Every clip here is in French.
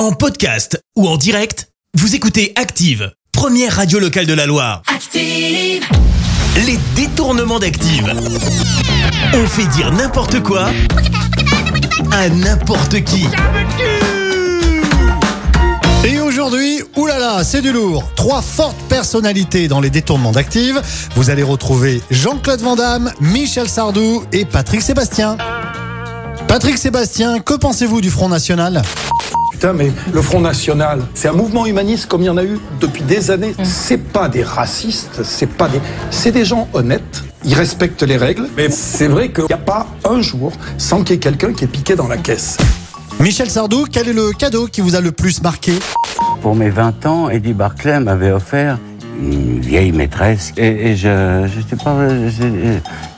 En podcast ou en direct, vous écoutez Active, première radio locale de la Loire. Active. Les détournements d'Active. On fait dire n'importe quoi à n'importe qui. Et aujourd'hui, oulala, c'est du lourd. Trois fortes personnalités dans les détournements d'Active. Vous allez retrouver Jean-Claude Van Damme, Michel Sardou et Patrick Sébastien. Patrick Sébastien, que pensez-vous du Front National? Putain, mais le Front National, c'est un mouvement humaniste comme il y en a eu depuis des années. C'est pas des racistes, c'est pas des, c'est des gens honnêtes. Ils respectent les règles, mais c'est vrai qu'il n'y a pas un jour sans qu'il y ait quelqu'un qui est piqué dans la caisse. Michel Sardou, quel est le cadeau qui vous a le plus marqué? Pour mes 20 ans, Eddie Barclay m'avait offert une vieille maîtresse. Et, et je j'étais pas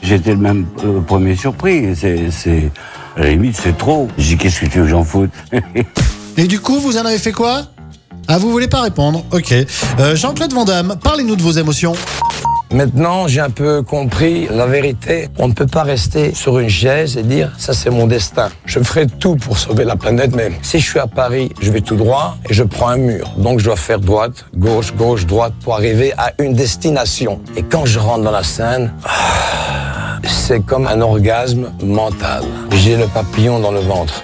j'étais le même euh, premier surpris. C'est à la limite c'est trop. J'ai dit qu'est-ce que tu veux que j'en foute? Et du coup, vous en avez fait quoi? Ah, vous voulez pas répondre Ok. Euh, Jean-Claude Van Damme, parlez-nous de vos émotions. Maintenant, j'ai un peu compris la vérité. On ne peut pas rester sur une chaise et dire ça c'est mon destin. Je ferai tout pour sauver la planète, mais si je suis à Paris, je vais tout droit et je prends un mur. Donc je dois faire droite, gauche, gauche, droite pour arriver à une destination. Et quand je rentre dans la scène, ah, c'est comme un orgasme mental. J'ai le papillon dans le ventre.